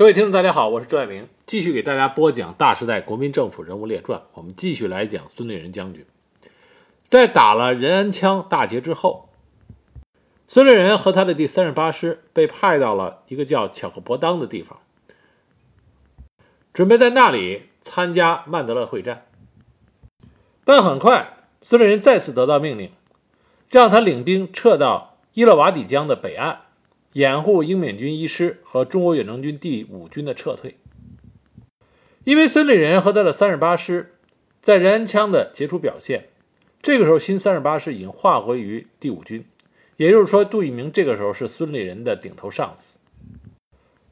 各位听众，大家好，我是朱爱明，继续给大家播讲《大时代国民政府人物列传》。我们继续来讲孙立人将军。在打了仁安羌大捷之后，孙立人和他的第三十八师被派到了一个叫巧克伯当的地方，准备在那里参加曼德勒会战。但很快，孙立人再次得到命令，让他领兵撤到伊勒瓦底江的北岸。掩护英缅军一师和中国远征军第五军的撤退，因为孙立人和他的三十八师在仁安羌的杰出表现，这个时候新三十八师已经划归于第五军，也就是说，杜聿明这个时候是孙立人的顶头上司。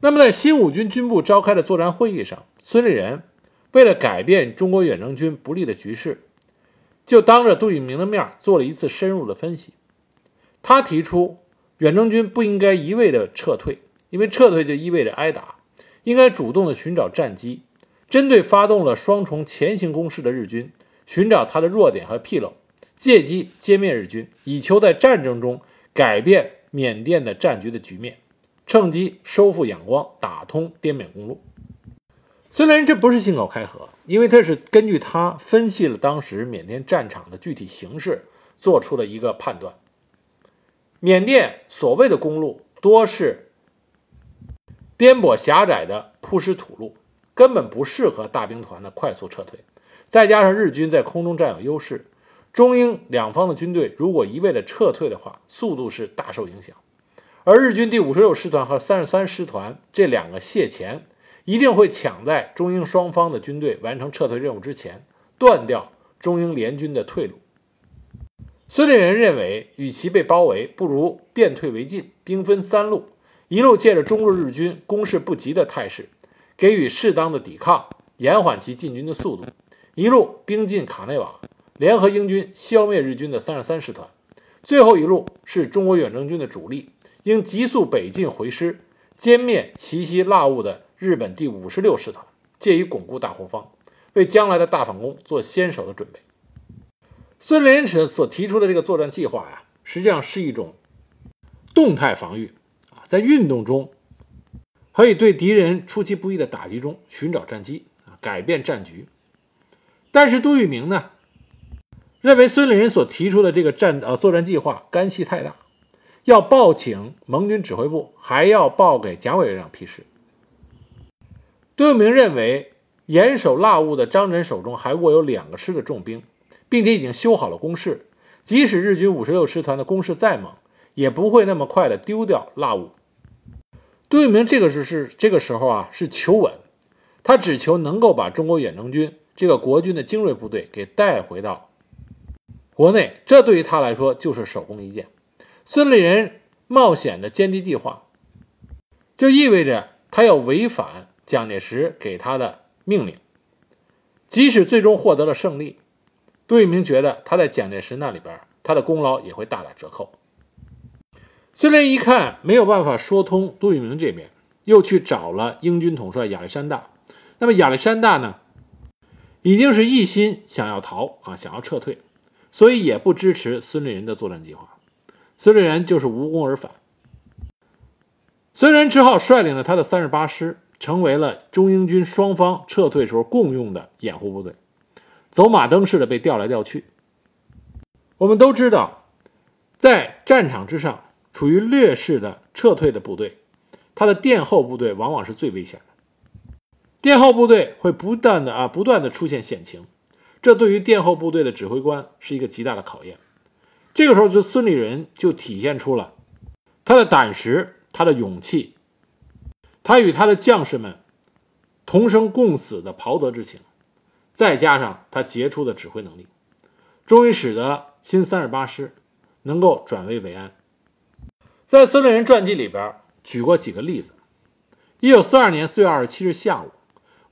那么，在新五军军部召开的作战会议上，孙立人为了改变中国远征军不利的局势，就当着杜聿明的面做了一次深入的分析，他提出。远征军不应该一味的撤退，因为撤退就意味着挨打，应该主动的寻找战机，针对发动了双重前行攻势的日军，寻找他的弱点和纰漏，借机歼灭日军，以求在战争中改变缅甸的战局的局面，趁机收复仰光，打通滇缅公路。虽然这不是信口开河，因为他是根据他分析了当时缅甸战场的具体形势，做出了一个判断。缅甸所谓的公路多是颠簸狭窄的铺石土路，根本不适合大兵团的快速撤退。再加上日军在空中占有优势，中英两方的军队如果一味的撤退的话，速度是大受影响。而日军第五十六师团和三十三师团这两个卸前，一定会抢在中英双方的军队完成撤退任务之前，断掉中英联军的退路。孙立人认为，与其被包围，不如变退为进，兵分三路：一路借着中日日军攻势不及的态势，给予适当的抵抗，延缓其进军的速度；一路兵进卡内瓦，联合英军消灭日军的三十三师团；最后一路是中国远征军的主力，应急速北进回师，歼灭奇袭腊兀的日本第五十六师团，借以巩固大后方，为将来的大反攻做先手的准备。孙连池所提出的这个作战计划呀，实际上是一种动态防御啊，在运动中可以对敌人出其不意的打击中寻找战机啊，改变战局。但是杜聿明呢，认为孙连所提出的这个战呃作战计划干系太大，要报请盟军指挥部，还要报给蒋委员长批示。杜聿明认为，严守腊兀的张轸手中还握有两个师的重兵。并且已经修好了工事，即使日军五十六师团的攻势再猛，也不会那么快的丢掉腊兀。杜聿明这个是是这个时候啊，是求稳，他只求能够把中国远征军这个国军的精锐部队给带回到国内，这对于他来说就是手工一件。孙立人冒险的歼敌计划，就意味着他要违反蒋介石给他的命令，即使最终获得了胜利。杜聿明觉得他在蒋介石那里边，他的功劳也会大打折扣。孙连一看没有办法说通杜聿明这边，又去找了英军统帅亚历山大。那么亚历山大呢，已经是一心想要逃啊，想要撤退，所以也不支持孙立人的作战计划。孙立人就是无功而返。孙立人只好率领了他的三十八师，成为了中英军双方撤退时候共用的掩护部队。走马灯似的被调来调去。我们都知道，在战场之上，处于劣势的撤退的部队，它的殿后部队往往是最危险的。殿后部队会不断的啊，不断的出现险情，这对于殿后部队的指挥官是一个极大的考验。这个时候，就孙立人就体现出了他的胆识、他的勇气，他与他的将士们同生共死的袍泽之情。再加上他杰出的指挥能力，终于使得新三十八师能够转危为安。在孙立人传记里边举过几个例子：一九四二年四月二十七日下午，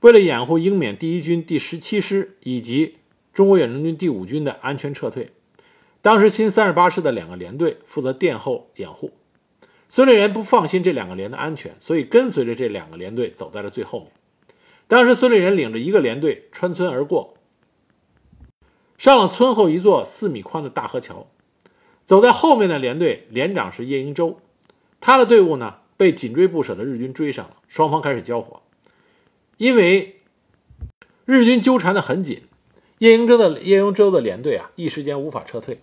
为了掩护英缅第一军第十七师以及中国远征军第五军的安全撤退，当时新三十八师的两个连队负责殿后掩护。孙立人不放心这两个连的安全，所以跟随着这两个连队走在了最后面。当时，孙立人领着一个连队穿村而过，上了村后一座四米宽的大河桥。走在后面的连队连长是叶英洲，他的队伍呢被紧追不舍的日军追上了，双方开始交火。因为日军纠缠的很紧，叶英洲的叶英洲的连队啊，一时间无法撤退。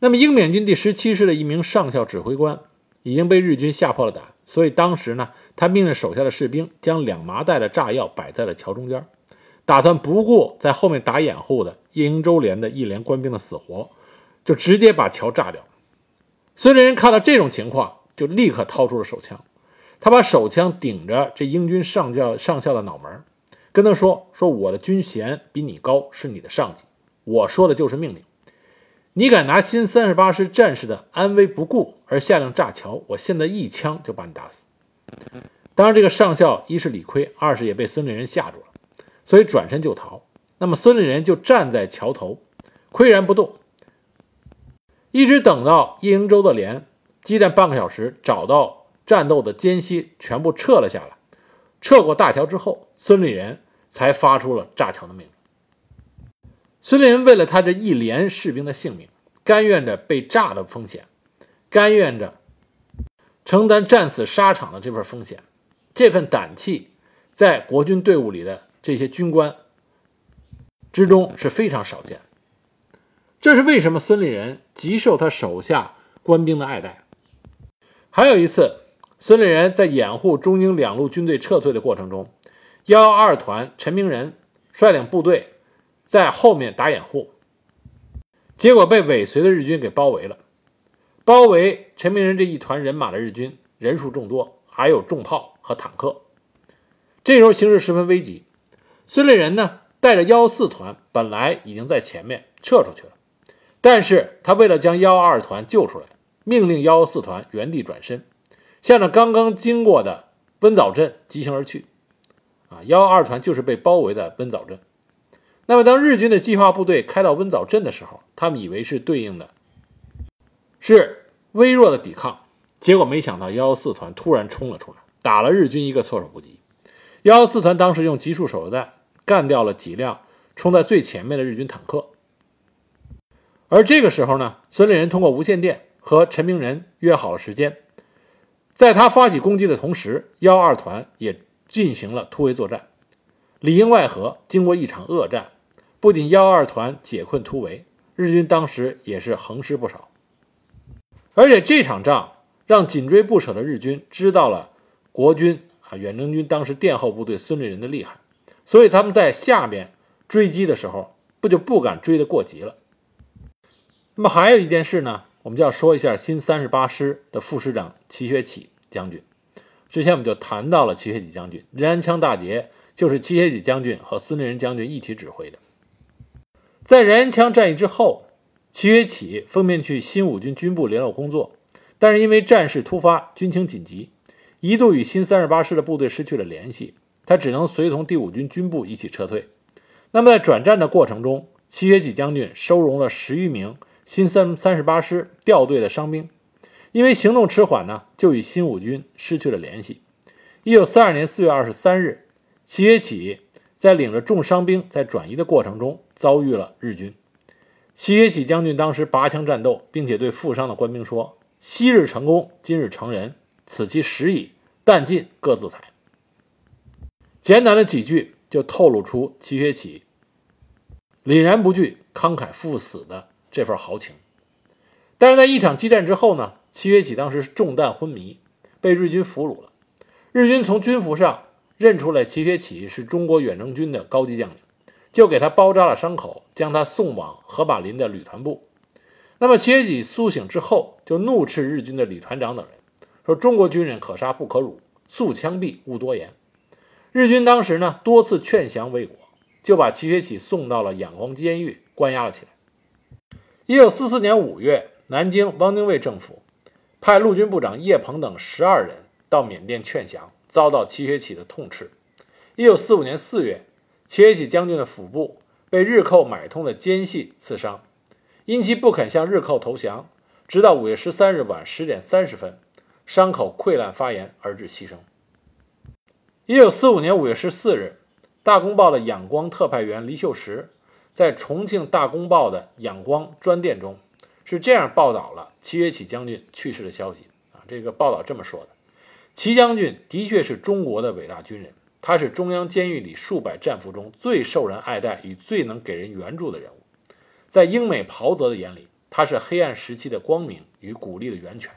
那么英缅军第十七师的一名上校指挥官已经被日军吓破了胆，所以当时呢，他命令手下的士兵将两麻袋的炸药摆在了桥中间，打算不顾在后面打掩护的叶英州连的一连官兵的死活，就直接把桥炸掉。孙立人看到这种情况，就立刻掏出了手枪，他把手枪顶着这英军上校上校的脑门，跟他说：“说我的军衔比你高，是你的上级，我说的就是命令。你敢拿新三十八师战士的安危不顾而下令炸桥，我现在一枪就把你打死。”当然，这个上校一是理亏，二是也被孙立人吓住了，所以转身就逃。那么孙立人就站在桥头，岿然不动。一直等到叶英洲的连激战半个小时，找到战斗的间隙，全部撤了下来。撤过大桥之后，孙立人才发出了炸桥的命令。孙立人为了他这一连士兵的性命，甘愿着被炸的风险，甘愿着承担战死沙场的这份风险，这份胆气，在国军队伍里的这些军官之中是非常少见。这是为什么孙立人极受他手下官兵的爱戴。还有一次，孙立人在掩护中英两路军队撤退的过程中，幺幺二团陈明仁率领部队在后面打掩护，结果被尾随的日军给包围了。包围陈明仁这一团人马的日军人数众多，还有重炮和坦克。这时候形势十分危急，孙立人呢带着幺四团本来已经在前面撤出去了。但是他为了将幺二团救出来，命令幺四团原地转身，向着刚刚经过的温枣镇急行而去。啊，幺二团就是被包围在温枣镇。那么，当日军的计划部队开到温枣镇的时候，他们以为是对应的，是微弱的抵抗，结果没想到幺四团突然冲了出来，打了日军一个措手不及。幺四团当时用集束手榴弹干掉了几辆冲在最前面的日军坦克。而这个时候呢，孙立人通过无线电和陈明仁约好了时间，在他发起攻击的同时，幺二团也进行了突围作战，里应外合。经过一场恶战，不仅幺二团解困突围，日军当时也是横尸不少。而且这场仗让紧追不舍的日军知道了国军啊远征军当时殿后部队孙立人的厉害，所以他们在下面追击的时候，不就不敢追得过急了。那么还有一件事呢，我们就要说一下新三十八师的副师长齐学启将军。之前我们就谈到了齐学启将军，任安羌大捷就是齐学启将军和孙立人将军一起指挥的。在仁安羌战役之后，齐学启奉命去新五军军部联络工作，但是因为战事突发，军情紧急，一度与新三十八师的部队失去了联系，他只能随同第五军军部一起撤退。那么在转战的过程中，齐学启将军收容了十余名。新三三十八师调队的伤兵，因为行动迟缓呢，就与新五军失去了联系。一九四二年四月二十三日，齐学启在领着重伤兵在转移的过程中遭遇了日军。齐学启将军当时拔枪战斗，并且对负伤的官兵说：“昔日成功，今日成仁，此其时矣。弹尽各自裁。”简短的几句就透露出齐学启凛然不惧、慷慨赴死的。这份豪情，但是在一场激战之后呢，齐学启当时中弹昏迷，被日军俘虏了。日军从军服上认出来齐学启是中国远征军的高级将领，就给他包扎了伤口，将他送往河马林的旅团部。那么齐学启苏醒之后，就怒斥日军的旅团长等人，说：“中国军人可杀不可辱，速枪毙，勿多言。”日军当时呢多次劝降未果，就把齐学启送到了仰光监狱关押了起来。一九四四年五月，南京汪精卫政府派陆军部长叶鹏等十二人到缅甸劝降，遭到齐学启的痛斥。一九四五年四月，齐学启将军的腹部被日寇买通的奸细刺伤，因其不肯向日寇投降，直到五月十三日晚十点三十分，伤口溃烂发炎而致牺牲。一九四五年五月十四日，《大公报》的仰光特派员黎秀石。在重庆《大公报》的仰光专电中，是这样报道了齐学启将军去世的消息啊。这个报道这么说的：齐将军的确是中国的伟大军人，他是中央监狱里数百战俘中最受人爱戴与最能给人援助的人物。在英美袍泽的眼里，他是黑暗时期的光明与鼓励的源泉。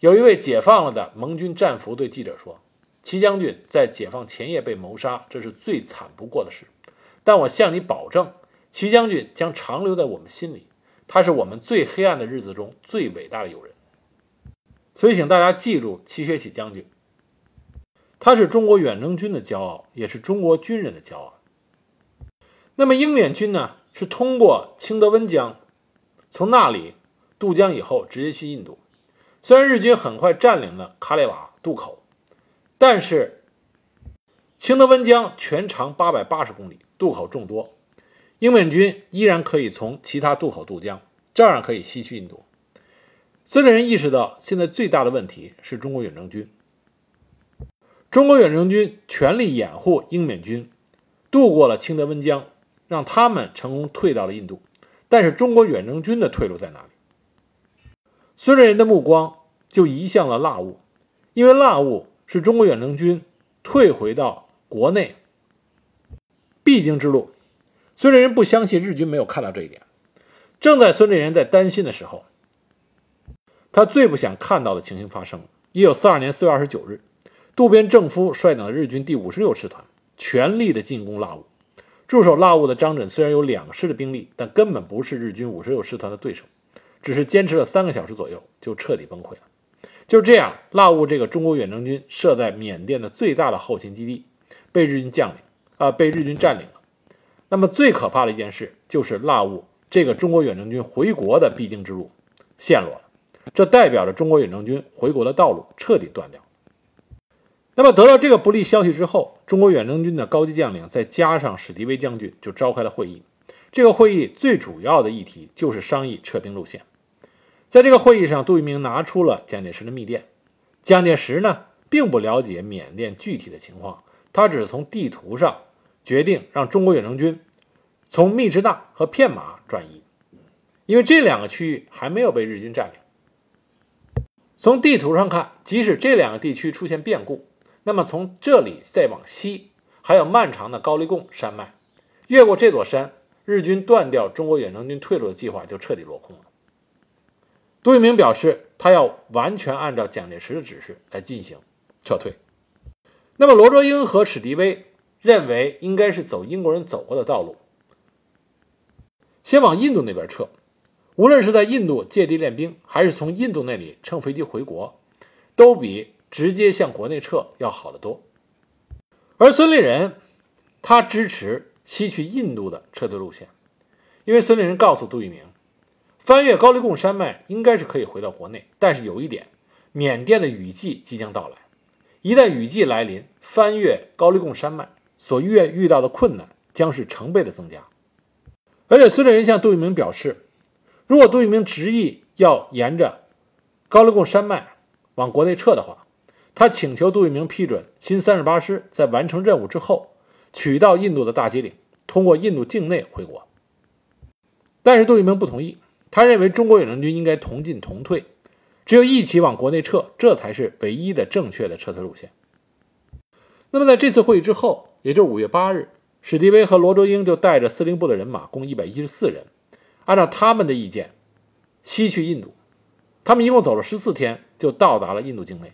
有一位解放了的盟军战俘对记者说：“齐将军在解放前夜被谋杀，这是最惨不过的事。但我向你保证，齐将军将长留在我们心里。他是我们最黑暗的日子中最伟大的友人。所以，请大家记住齐学启将军，他是中国远征军的骄傲，也是中国军人的骄傲。那么，英缅军呢？是通过清德温江，从那里渡江以后，直接去印度。虽然日军很快占领了卡列瓦渡口，但是清德温江全长八百八十公里，渡口众多，英缅军依然可以从其他渡口渡江，照样可以西去印度。孙立人意识到，现在最大的问题是中国远征军。中国远征军全力掩护英缅军渡过了清德温江，让他们成功退到了印度。但是中国远征军的退路在哪里？孙立人的目光就移向了腊兀，因为腊兀是中国远征军退回到国内必经之路。孙立人不相信日军没有看到这一点。正在孙立人在担心的时候，他最不想看到的情形发生了。一九四二年四月二十九日，渡边正夫率领的日军第五十六师团全力的进攻腊兀。驻守腊兀的张轸虽然有两师的兵力，但根本不是日军五十六师团的对手。只是坚持了三个小时左右，就彻底崩溃了。就这样，腊兀这个中国远征军设在缅甸的最大的后勤基地被日军将领啊，被日军占领了。那么最可怕的一件事就是腊兀这个中国远征军回国的必经之路陷落了，这代表着中国远征军回国的道路彻底断掉。那么得到这个不利消息之后，中国远征军的高级将领再加上史迪威将军就召开了会议。这个会议最主要的议题就是商议撤兵路线。在这个会议上，杜聿明拿出了蒋介石的密电。蒋介石呢，并不了解缅甸具体的情况，他只是从地图上决定让中国远征军从密支那和片马转移，因为这两个区域还没有被日军占领。从地图上看，即使这两个地区出现变故，那么从这里再往西，还有漫长的高黎贡山脉，越过这座山，日军断掉中国远征军退路的计划就彻底落空了。杜聿明表示，他要完全按照蒋介石的指示来进行撤退。那么，罗卓英和史迪威认为应该是走英国人走过的道路，先往印度那边撤。无论是在印度借地练兵，还是从印度那里乘飞机回国，都比直接向国内撤要好得多。而孙立人，他支持西去印度的撤退路线，因为孙立人告诉杜聿明。翻越高黎贡山脉应该是可以回到国内，但是有一点，缅甸的雨季即将到来。一旦雨季来临，翻越高黎贡山脉所遇遇到的困难将是成倍的增加。而且孙立人向杜聿明表示，如果杜聿明执意要沿着高黎贡山脉往国内撤的话，他请求杜聿明批准新三十八师在完成任务之后，取到印度的大吉岭，通过印度境内回国。但是杜聿明不同意。他认为中国远征军应该同进同退，只有一起往国内撤，这才是唯一的正确的撤退路线。那么在这次会议之后，也就是五月八日，史迪威和罗卓英就带着司令部的人马，共一百一十四人，按照他们的意见，西去印度。他们一共走了十四天，就到达了印度境内。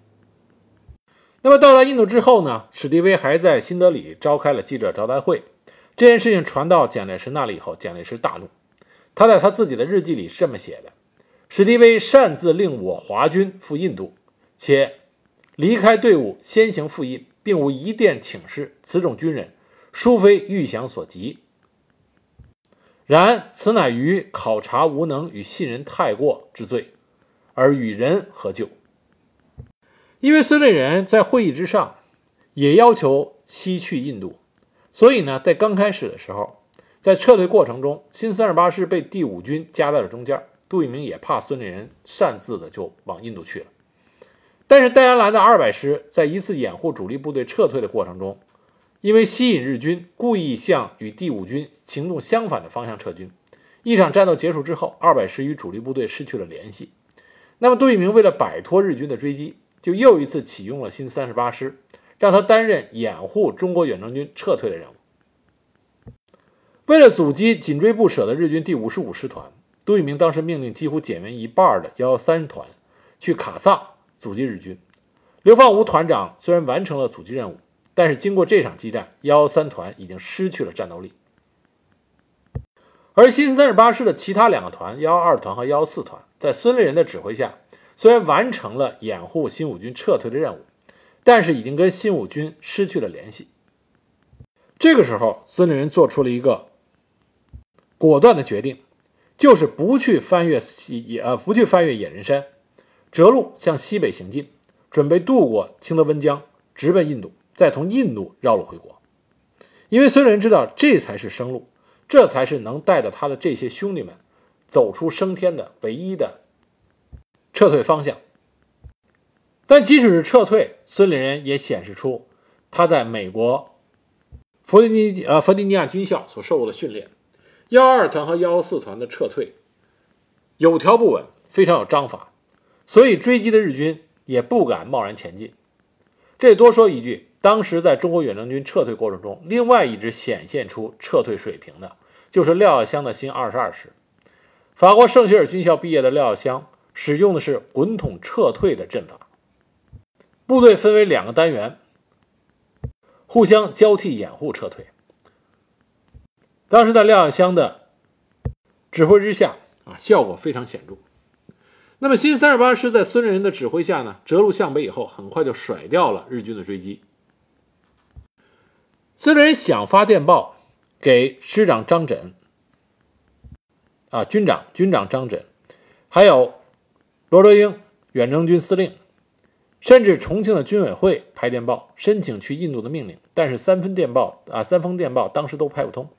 那么到达印度之后呢？史迪威还在新德里召开了记者招待会。这件事情传到蒋介石那里以后，蒋介石大怒。他在他自己的日记里是这么写的：“史迪威擅自令我华军赴印度，且离开队伍先行赴印，并无一电请示。此种军人，殊非预想所及。然此乃于考察无能与信任太过之罪，而与人何救？”因为孙立人在会议之上也要求西去印度，所以呢，在刚开始的时候。在撤退过程中，新三十八师被第五军夹在了中间。杜聿明也怕孙立人擅自的就往印度去了。但是戴安澜的二百师在一次掩护主力部队撤退的过程中，因为吸引日军，故意向与第五军行动相反的方向撤军。一场战斗结束之后，二百师与主力部队失去了联系。那么杜聿明为了摆脱日军的追击，就又一次启用了新三十八师，让他担任掩护中国远征军撤退的任务。为了阻击紧追不舍的日军第五十五师团，杜聿明当时命令几乎减员一半的幺幺三团去卡萨阻击日军。刘放吾团长虽然完成了阻击任务，但是经过这场激战，幺幺三团已经失去了战斗力。而新三十八师的其他两个团，幺幺二团和幺幺四团，在孙立人的指挥下，虽然完成了掩护新五军撤退的任务，但是已经跟新五军失去了联系。这个时候，孙立人做出了一个。果断的决定，就是不去翻越野呃不去翻越野人山，折路向西北行进，准备渡过清德温江，直奔印度，再从印度绕路回国。因为孙立人知道这才是生路，这才是能带着他的这些兄弟们走出升天的唯一的撤退方向。但即使是撤退，孙立人也显示出他在美国弗吉尼呃弗吉尼亚军校所受过的训练。幺二团和幺幺四团的撤退有条不紊，非常有章法，所以追击的日军也不敢贸然前进。这多说一句，当时在中国远征军撤退过程中，另外一支显现出撤退水平的，就是廖耀湘的新二十二师。法国圣希尔军校毕业的廖耀湘，使用的是滚筒撤退的阵法，部队分为两个单元，互相交替掩护撤退。当时在廖耀湘的指挥之下啊，效果非常显著。那么新三十八师在孙立人的指挥下呢，折路向北以后，很快就甩掉了日军的追击。孙立人想发电报给师长张轸啊，军长军长张轸，还有罗卓英远征军司令，甚至重庆的军委会拍电报申请去印度的命令，但是三分电报啊，三封电报当时都拍不通。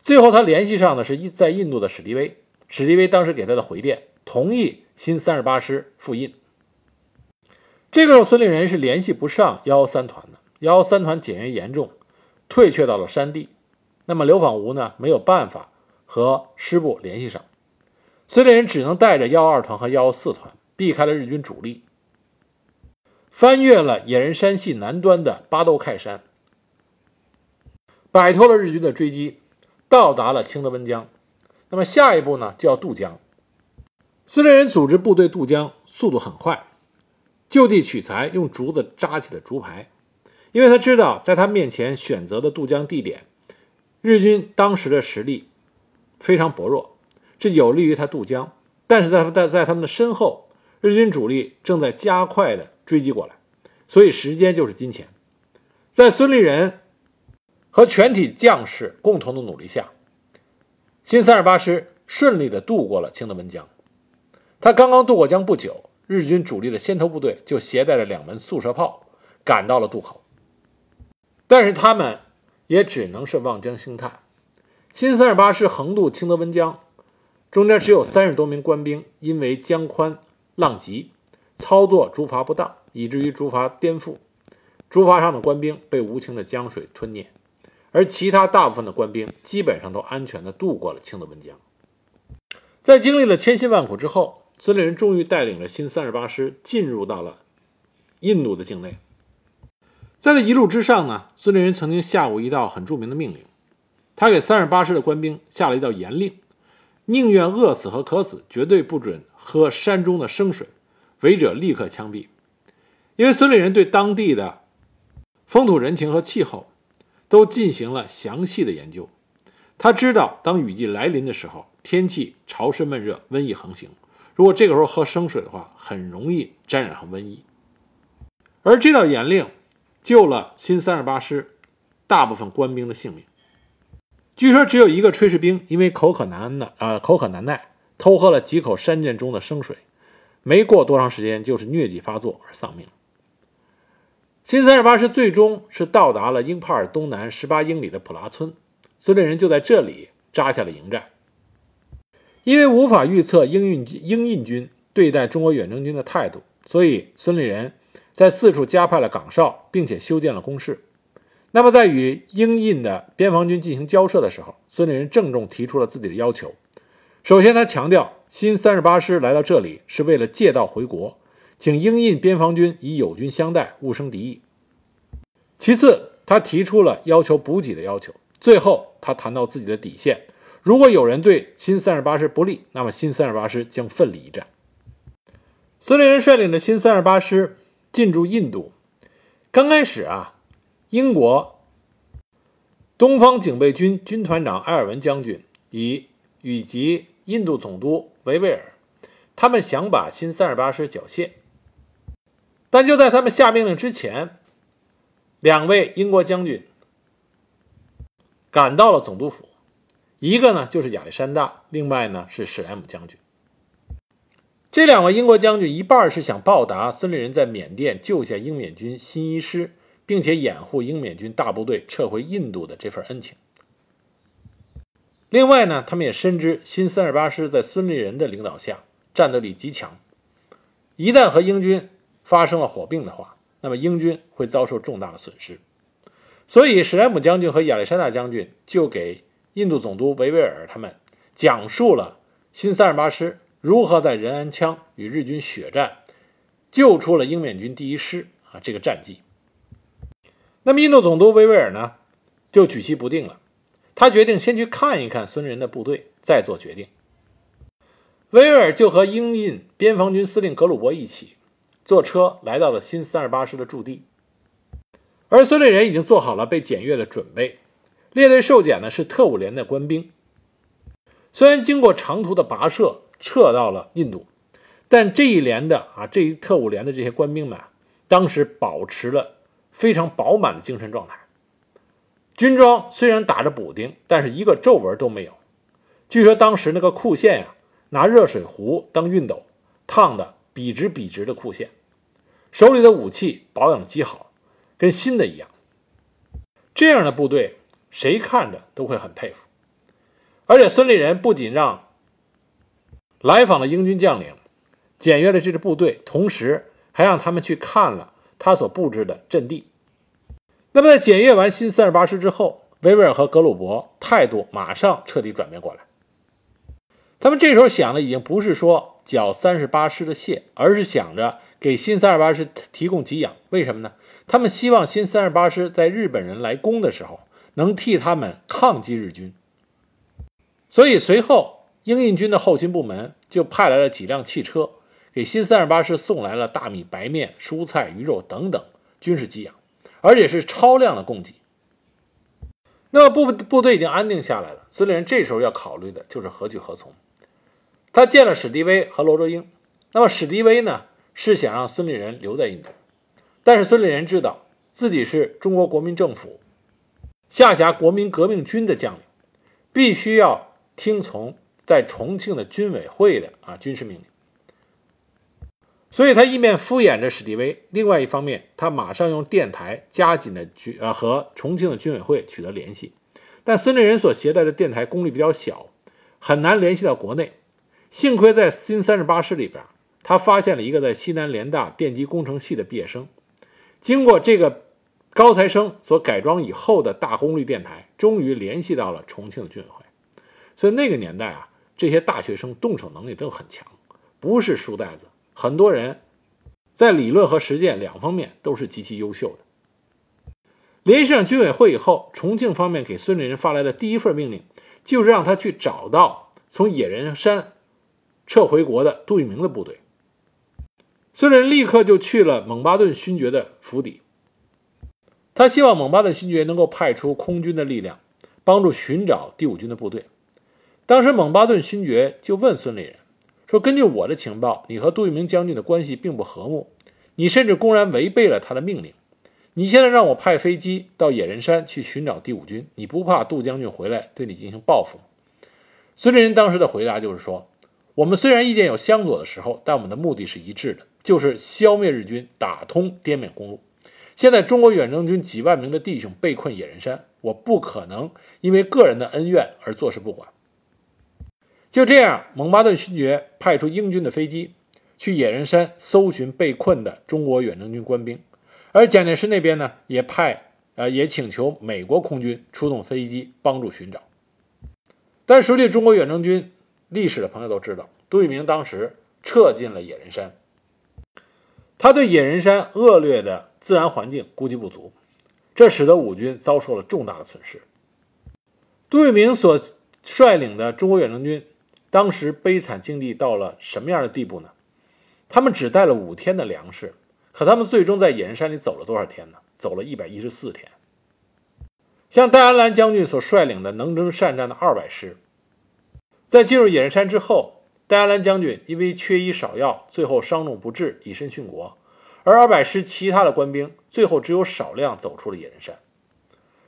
最后，他联系上的是印在印度的史迪威。史迪威当时给他的回电，同意新三十八师赴印。这个时候，孙立人是联系不上幺幺三团的，幺幺三团减员严重，退却到了山地。那么刘仿吾呢，没有办法和师部联系上，孙立人只能带着幺二团和幺四团，避开了日军主力，翻越了野人山系南端的巴豆开山，摆脱了日军的追击。到达了清德温江，那么下一步呢就要渡江。孙立人组织部队渡江，速度很快，就地取材，用竹子扎起了竹排，因为他知道在他面前选择的渡江地点，日军当时的实力非常薄弱，这有利于他渡江。但是在在在他们的身后，日军主力正在加快的追击过来，所以时间就是金钱。在孙立人。和全体将士共同的努力下，新三十八师顺利地渡过了清德温江。他刚刚渡过江不久，日军主力的先头部队就携带着两门速射炮赶到了渡口。但是他们也只能是望江兴叹。新三十八师横渡清德温江，中间只有三十多名官兵，因为江宽浪急，操作竹筏不当，以至于竹筏颠覆，竹筏上的官兵被无情的江水吞灭。而其他大部分的官兵基本上都安全地渡过了清德温江。在经历了千辛万苦之后，孙立人终于带领着新三十八师进入到了印度的境内。在这一路之上呢，孙立人曾经下过一道很著名的命令，他给三十八师的官兵下了一道严令：宁愿饿死和渴死，绝对不准喝山中的生水，违者立刻枪毙。因为孙立人对当地的风土人情和气候。都进行了详细的研究。他知道，当雨季来临的时候，天气潮湿闷热，瘟疫横行。如果这个时候喝生水的话，很容易沾染上瘟疫。而这道严令救了新三十八师大部分官兵的性命。据说，只有一个炊事兵因为口渴难的，呃，口渴难耐，偷喝了几口山涧中的生水，没过多长时间就是疟疾发作而丧命。新三十八师最终是到达了英帕尔东南十八英里的普拉村，孙立人就在这里扎下了营寨。因为无法预测英印英印军对待中国远征军的态度，所以孙立人在四处加派了岗哨，并且修建了工事。那么，在与英印的边防军进行交涉的时候，孙立人郑重提出了自己的要求。首先，他强调新三十八师来到这里是为了借道回国。请英印边防军以友军相待，勿生敌意。其次，他提出了要求补给的要求。最后，他谈到自己的底线：如果有人对新三十八师不利，那么新三十八师将奋力一战。孙立人率领着新三十八师进驻印度。刚开始啊，英国东方警备军军团长埃尔文将军以以及印度总督维维尔，他们想把新三十八师缴械。但就在他们下命令之前，两位英国将军赶到了总督府，一个呢就是亚历山大，另外呢是史莱姆将军。这两位英国将军一半是想报答孙立人在缅甸救下英缅军新一师，并且掩护英缅军大部队撤回印度的这份恩情。另外呢，他们也深知新三十八师在孙立人的领导下战斗力极强，一旦和英军发生了火并的话，那么英军会遭受重大的损失。所以，史莱姆将军和亚历山大将军就给印度总督维维尔他们讲述了新三十八师。如何在仁安羌与日军血战，救出了英缅军第一师啊？这个战绩。那么印度总督维维尔呢，就举棋不定了。他决定先去看一看孙立人的部队，再做决定。维维尔就和英印边防军司令格鲁伯一起坐车来到了新三十八师的驻地，而孙立人已经做好了被检阅的准备。列队受检呢是特务连的官兵，虽然经过长途的跋涉。撤到了印度，但这一连的啊，这一特务连的这些官兵们，当时保持了非常饱满的精神状态。军装虽然打着补丁，但是一个皱纹都没有。据说当时那个裤线呀，拿热水壶当熨斗，烫的笔直笔直的裤线。手里的武器保养极好，跟新的一样。这样的部队，谁看着都会很佩服。而且孙立人不仅让来访的英军将领检阅了这支部队，同时还让他们去看了他所布置的阵地。那么，在检阅完新三十八师之后，维维尔和格鲁伯态度马上彻底转变过来。他们这时候想的已经不是说缴三十八师的械，而是想着给新三十八师提供给养。为什么呢？他们希望新三十八师在日本人来攻的时候，能替他们抗击日军。所以随后。英印军的后勤部门就派来了几辆汽车，给新三十八师送来了大米、白面、蔬菜、鱼肉等等军事给养，而且是超量的供给。那么部部队已经安定下来了，孙立人这时候要考虑的就是何去何从。他见了史迪威和罗卓英，那么史迪威呢是想让孙立人留在印度，但是孙立人知道自己是中国国民政府下辖国民革命军的将领，必须要听从。在重庆的军委会的啊军事命令，所以他一面敷衍着史迪威，另外一方面，他马上用电台加紧的军呃和重庆的军委会取得联系。但孙立人所携带的电台功率比较小，很难联系到国内。幸亏在新三十八师里边，他发现了一个在西南联大电机工程系的毕业生，经过这个高材生所改装以后的大功率电台，终于联系到了重庆的军委会。所以那个年代啊。这些大学生动手能力都很强，不是书呆子。很多人在理论和实践两方面都是极其优秀的。联系上军委会以后，重庆方面给孙立人发来的第一份命令，就是让他去找到从野人山撤回国的杜聿明的部队。孙立人立刻就去了蒙巴顿勋爵的府邸，他希望蒙巴顿勋爵能够派出空军的力量，帮助寻找第五军的部队。当时蒙巴顿勋爵就问孙立人说：“根据我的情报，你和杜聿明将军的关系并不和睦，你甚至公然违背了他的命令。你现在让我派飞机到野人山去寻找第五军，你不怕杜将军回来对你进行报复？”孙立人当时的回答就是说：“我们虽然意见有相左的时候，但我们的目的是一致的，就是消灭日军，打通滇缅公路。现在中国远征军几万名的弟兄被困野人山，我不可能因为个人的恩怨而坐视不管。”就这样，蒙巴顿勋爵派出英军的飞机去野人山搜寻被困的中国远征军官兵，而蒋介石那边呢，也派呃也请求美国空军出动飞机帮助寻找。但熟悉中国远征军历史的朋友都知道，杜聿明当时撤进了野人山，他对野人山恶劣的自然环境估计不足，这使得武军遭受了重大的损失。杜聿明所率领的中国远征军，当时悲惨境地到了什么样的地步呢？他们只带了五天的粮食，可他们最终在野人山里走了多少天呢？走了一百一十四天。像戴安澜将军所率领的能征善战的二百师，在进入野人山之后，戴安澜将军因为缺医少药，最后伤重不治，以身殉国。而二百师其他的官兵最后只有少量走出了野人山，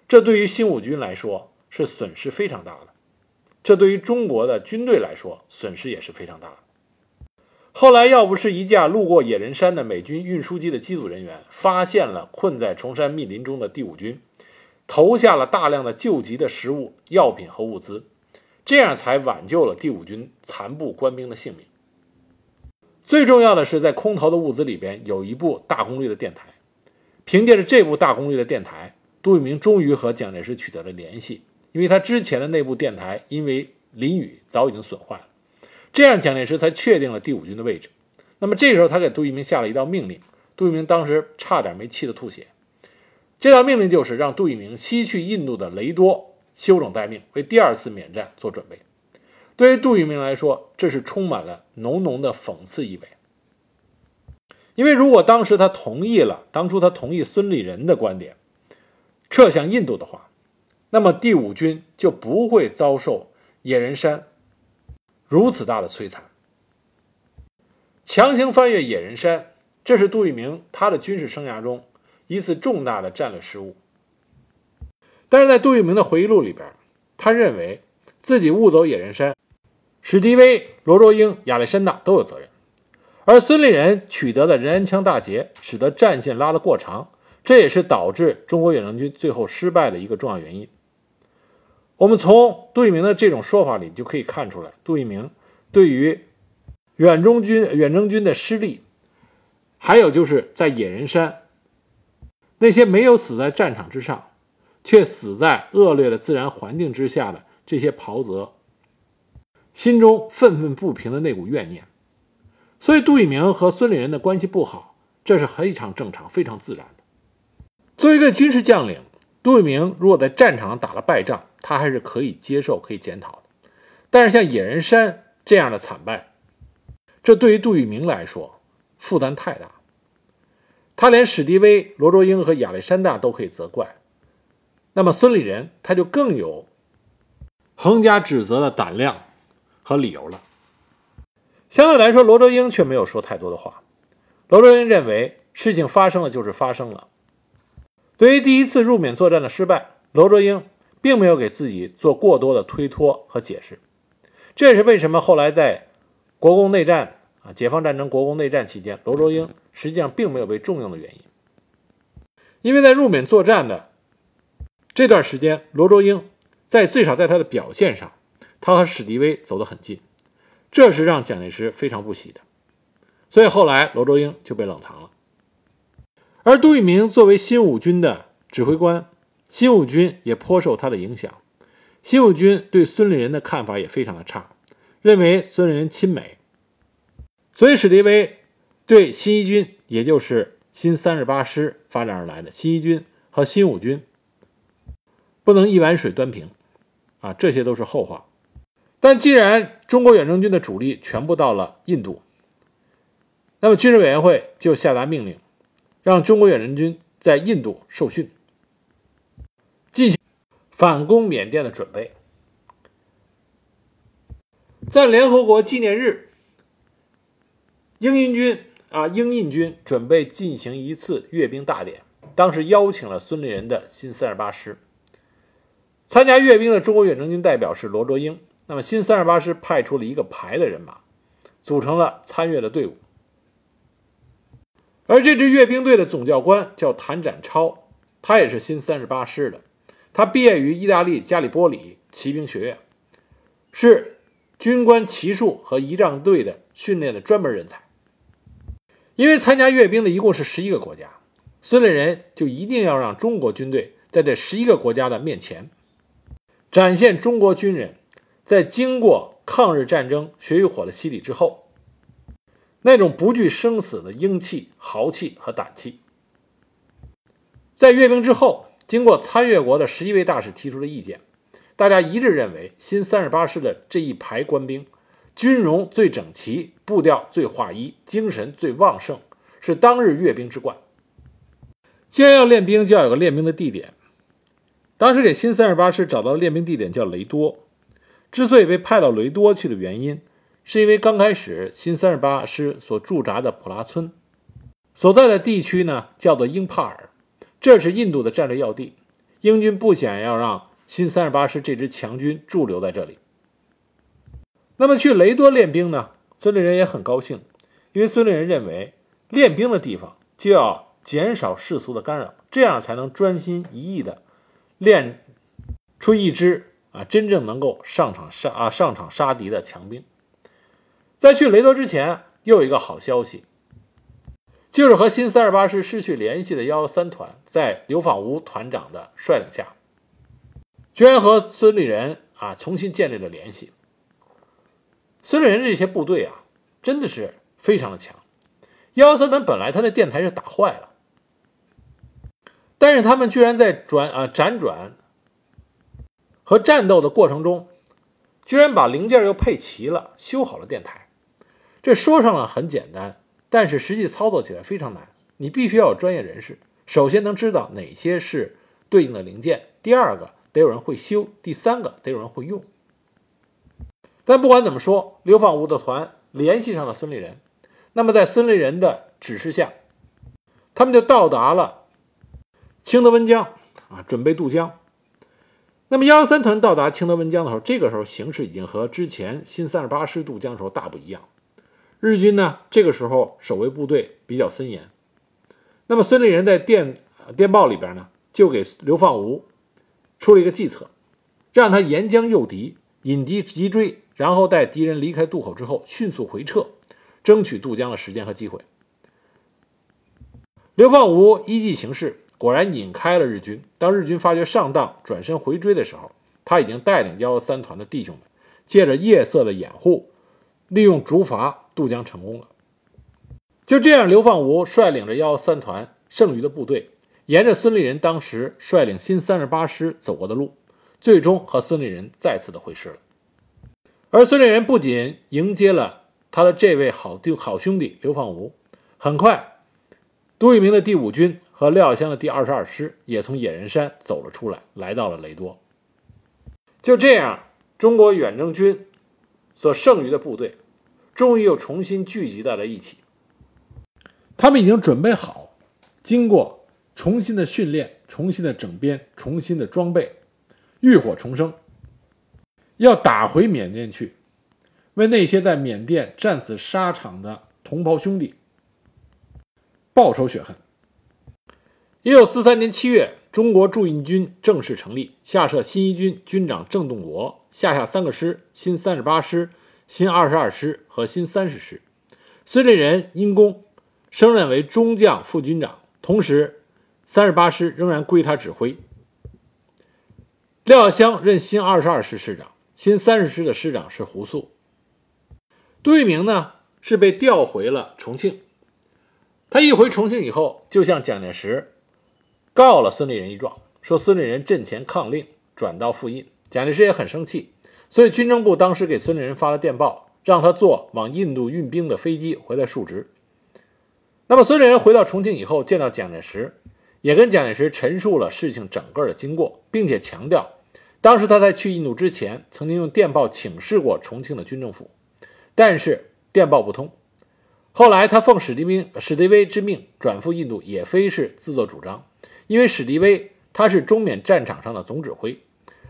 这对于新五军来说是损失非常大的，这对于中国的军队来说损失也是非常大的。后来要不是一架路过野人山的美军运输机的机组人员发现了困在崇山密林中的第五军，投下了大量的救急的食物、药品和物资，这样才挽救了第五军残部官兵的性命。最重要的是，在空投的物资里边有一部大功率的电台。凭借着这部大功率的电台，杜聿明终于和蒋介石取得了联系。因为他之前的那部电台因为淋雨早已经损坏了，这样蒋介石才确定了第五军的位置。那么这时候，他给杜聿明下了一道命令。杜聿明当时差点没气得吐血。这道命令就是让杜聿明西去印度的雷多休整待命，为第二次缅战做准备。对于杜聿明来说，这是充满了浓浓的讽刺意味。因为如果当时他同意了当初他同意孙立人的观点，撤向印度的话，那么第五军就不会遭受野人山如此大的摧残。强行翻越野人山，这是杜聿明他的军事生涯中一次重大的战略失误。但是在杜聿明的回忆录里边，他认为自己误走野人山。史迪威、罗卓英、亚历山大都有责任，而孙立人取得的仁安羌大捷，使得战线拉得过长，这也是导致中国远征军最后失败的一个重要原因。我们从杜聿明的这种说法里就可以看出来，杜聿明对于远中军、远征军的失利，还有就是在野人山那些没有死在战场之上，却死在恶劣的自然环境之下的这些袍泽。心中愤愤不平的那股怨念，所以杜聿明和孙立人的关系不好，这是非常正常、非常自然的。作为一个军事将领，杜聿明如果在战场上打了败仗，他还是可以接受、可以检讨的。但是像野人山这样的惨败，这对于杜聿明来说负担太大。他连史迪威、罗卓英和亚历山大都可以责怪，那么孙立人他就更有横加指责的胆量。和理由了。相对来说，罗卓英却没有说太多的话。罗卓英认为，事情发生了就是发生了。对于第一次入缅作战的失败，罗卓英并没有给自己做过多的推脱和解释。这也是为什么后来在国共内战啊，解放战争国共内战期间，罗卓英实际上并没有被重用的原因。因为在入缅作战的这段时间，罗卓英在最少在他的表现上。他和史迪威走得很近，这是让蒋介石非常不喜的，所以后来罗卓英就被冷藏了。而杜聿明作为新五军的指挥官，新五军也颇受他的影响。新五军对孙立人的看法也非常的差，认为孙立人亲美，所以史迪威对新一军，也就是新三十八师发展而来的新一军和新五军，不能一碗水端平，啊，这些都是后话。但既然中国远征军的主力全部到了印度，那么军事委员会就下达命令，让中国远征军在印度受训，反攻缅甸的准备。在联合国纪念日，英印军啊，英印军准备进行一次阅兵大典，当时邀请了孙立人的新三十八师。参加阅兵的中国远征军代表是罗卓英。那么，新三十八师派出了一个排的人马，组成了参阅的队伍。而这支阅兵队的总教官叫谭展超，他也是新三十八师的。他毕业于意大利加里波里骑兵学院，是军官骑术和仪仗队的训练的专门人才。因为参加阅兵的一共是十一个国家，孙立人就一定要让中国军队在这十一个国家的面前，展现中国军人。在经过抗日战争血与火的洗礼之后，那种不惧生死的英气、豪气和胆气。在阅兵之后，经过参阅国的十一位大使提出的意见，大家一致认为，新三十八师的这一排官兵，军容最整齐，步调最划一，精神最旺盛，是当日阅兵之冠。既然要练兵，就要有个练兵的地点。当时给新三十八师找到的练兵地点叫雷多。之所以被派到雷多去的原因，是因为刚开始新三十八师所驻扎的普拉村所在的地区呢，叫做英帕尔，这是印度的战略要地。英军不想要让新三十八师这支强军驻留在这里。那么去雷多练兵呢？孙立人也很高兴，因为孙立人认为练兵的地方就要减少世俗的干扰，这样才能专心一意的练出一支。啊，真正能够上场杀啊上场杀敌的强兵，在去雷多之前，又有一个好消息，就是和新三十八师失去联系的幺幺三团，在刘放吾团长的率领下，居然和孙立人啊重新建立了联系。孙立人这些部队啊，真的是非常的强。幺幺三团本来他的电台是打坏了，但是他们居然在转啊辗转。和战斗的过程中，居然把零件又配齐了，修好了电台。这说上了很简单，但是实际操作起来非常难。你必须要有专业人士，首先能知道哪些是对应的零件，第二个得有人会修，第三个得有人会用。但不管怎么说，刘放吾的团联系上了孙立人。那么在孙立人的指示下，他们就到达了清德温江啊，准备渡江。那么幺幺三团到达清德温江的时候，这个时候形势已经和之前新三十八师渡江时候大不一样。日军呢，这个时候守卫部队比较森严。那么孙立人在电电报里边呢，就给刘放吾出了一个计策，让他沿江诱敌，引敌急追，然后待敌人离开渡口之后，迅速回撤，争取渡江的时间和机会。刘放吾依计行事。果然引开了日军。当日军发觉上当，转身回追的时候，他已经带领幺幺三团的弟兄们，借着夜色的掩护，利用竹筏渡江成功了。就这样，刘放吾率领着幺幺三团剩余的部队，沿着孙立人当时率领新三十八师走过的路，最终和孙立人再次的会师了。而孙立人不仅迎接了他的这位好弟好兄弟刘放吾，很快，杜聿明的第五军。和廖耀湘的第二十二师也从野人山走了出来，来到了雷多。就这样，中国远征军所剩余的部队，终于又重新聚集在了一起。他们已经准备好，经过重新的训练、重新的整编、重新的装备，浴火重生，要打回缅甸去，为那些在缅甸战死沙场的同胞兄弟报仇雪恨。一九四三年七月，中国驻印军正式成立，下设新一军军长郑洞国，下辖三个师：新三十八师、新二十二师和新三十师。孙立人因功升任为中将副军长，同时三十八师仍然归他指挥。廖耀湘任新二十二师师长，新三十师的师长是胡素。杜聿明呢是被调回了重庆，他一回重庆以后，就向蒋介石。告了孙立人一状，说孙立人阵前抗令，转到复印。蒋介石也很生气，所以军政部当时给孙立人发了电报，让他坐往印度运兵的飞机回来述职。那么孙立人回到重庆以后，见到蒋介石，也跟蒋介石陈述了事情整个的经过，并且强调，当时他在去印度之前，曾经用电报请示过重庆的军政府，但是电报不通。后来他奉史迪兵史迪威之命转赴印度，也非是自作主张。因为史迪威他是中缅战场上的总指挥，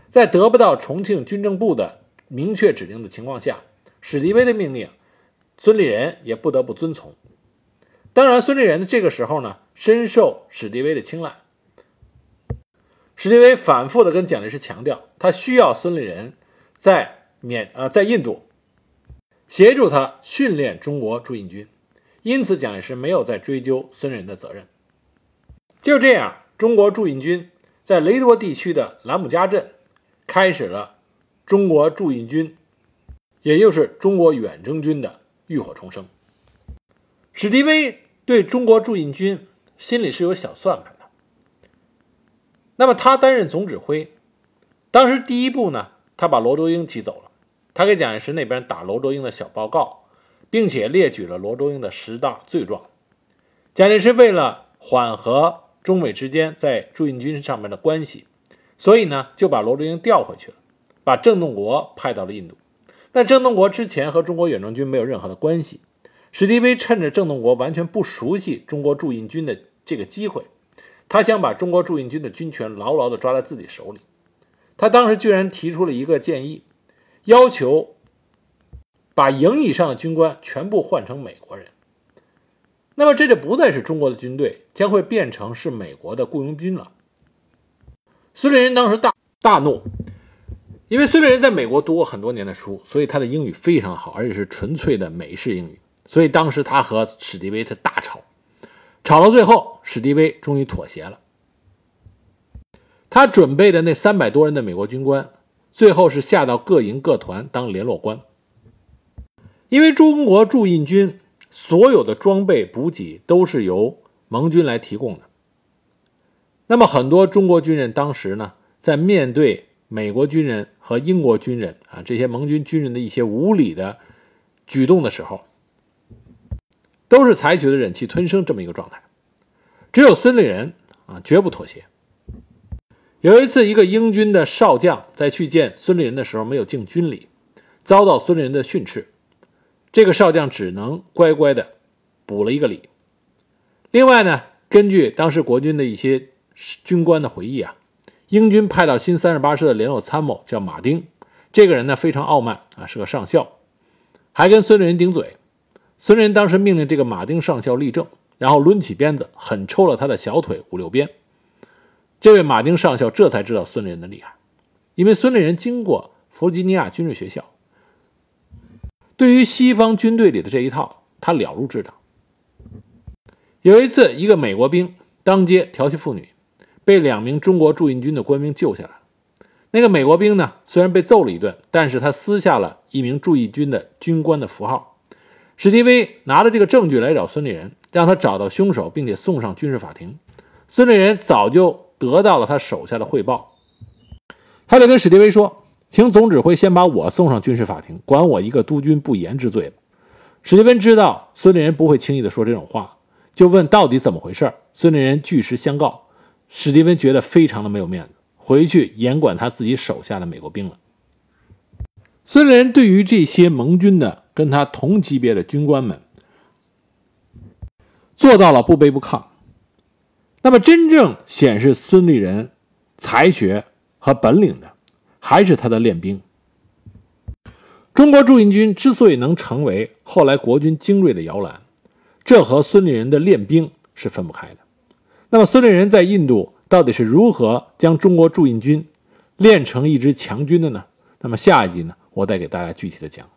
在得不到重庆军政部的明确指令的情况下，史迪威的命令，孙立人也不得不遵从。当然，孙立人的这个时候呢，深受史迪威的青睐。史迪威反复的跟蒋介石强调，他需要孙立人在缅啊，在印度协助他训练中国驻印军，因此蒋介石没有再追究孙立人的责任。就这样。中国驻印军在雷多地区的兰姆加镇开始了中国驻印军，也就是中国远征军的浴火重生。史迪威对中国驻印军心里是有小算盘的。那么他担任总指挥，当时第一步呢，他把罗卓英挤走了。他给蒋介石那边打罗卓英的小报告，并且列举了罗卓英的十大罪状。蒋介石为了缓和中美之间在驻印军上面的关系，所以呢就把罗卓英调回去了，把郑洞国派到了印度。但郑洞国之前和中国远征军没有任何的关系，史迪威趁着郑洞国完全不熟悉中国驻印军的这个机会，他想把中国驻印军的军权牢牢地抓在自己手里。他当时居然提出了一个建议。要求把营以上的军官全部换成美国人，那么这就不再是中国的军队，将会变成是美国的雇佣军了。孙立人当时大大怒，因为孙立人在美国读过很多年的书，所以他的英语非常好，而且是纯粹的美式英语。所以当时他和史迪威他大吵，吵到最后，史迪威终于妥协了。他准备的那三百多人的美国军官。最后是下到各营各团当联络官，因为中国驻印军所有的装备补给都是由盟军来提供的。那么很多中国军人当时呢，在面对美国军人和英国军人啊这些盟军军人的一些无理的举动的时候，都是采取的忍气吞声这么一个状态。只有孙立人啊，绝不妥协。有一次，一个英军的少将在去见孙立人的时候没有敬军礼，遭到孙立人的训斥。这个少将只能乖乖的补了一个礼。另外呢，根据当时国军的一些军官的回忆啊，英军派到新三十八师的联络参谋叫马丁，这个人呢非常傲慢啊，是个上校，还跟孙立人顶嘴。孙立人当时命令这个马丁上校立正，然后抡起鞭子狠抽了他的小腿五六鞭。这位马丁上校这才知道孙立人的厉害，因为孙立人经过弗吉尼亚军事学校，对于西方军队里的这一套，他了如指掌。有一次，一个美国兵当街调戏妇女，被两名中国驻印军的官兵救下来。那个美国兵呢，虽然被揍了一顿，但是他撕下了一名驻印军的军官的符号。史蒂威拿着这个证据来找孙立人，让他找到凶手，并且送上军事法庭。孙立人早就。得到了他手下的汇报，他就跟史迪威说：“请总指挥先把我送上军事法庭，管我一个督军不严之罪。”史迪威知道孙立人不会轻易的说这种话，就问到底怎么回事。孙立人据实相告，史迪威觉得非常的没有面子，回去严管他自己手下的美国兵了。孙立人对于这些盟军的跟他同级别的军官们，做到了不卑不亢。那么，真正显示孙立人才学和本领的，还是他的练兵。中国驻印军之所以能成为后来国军精锐的摇篮，这和孙立人的练兵是分不开的。那么，孙立人在印度到底是如何将中国驻印军练成一支强军的呢？那么，下一集呢，我再给大家具体的讲。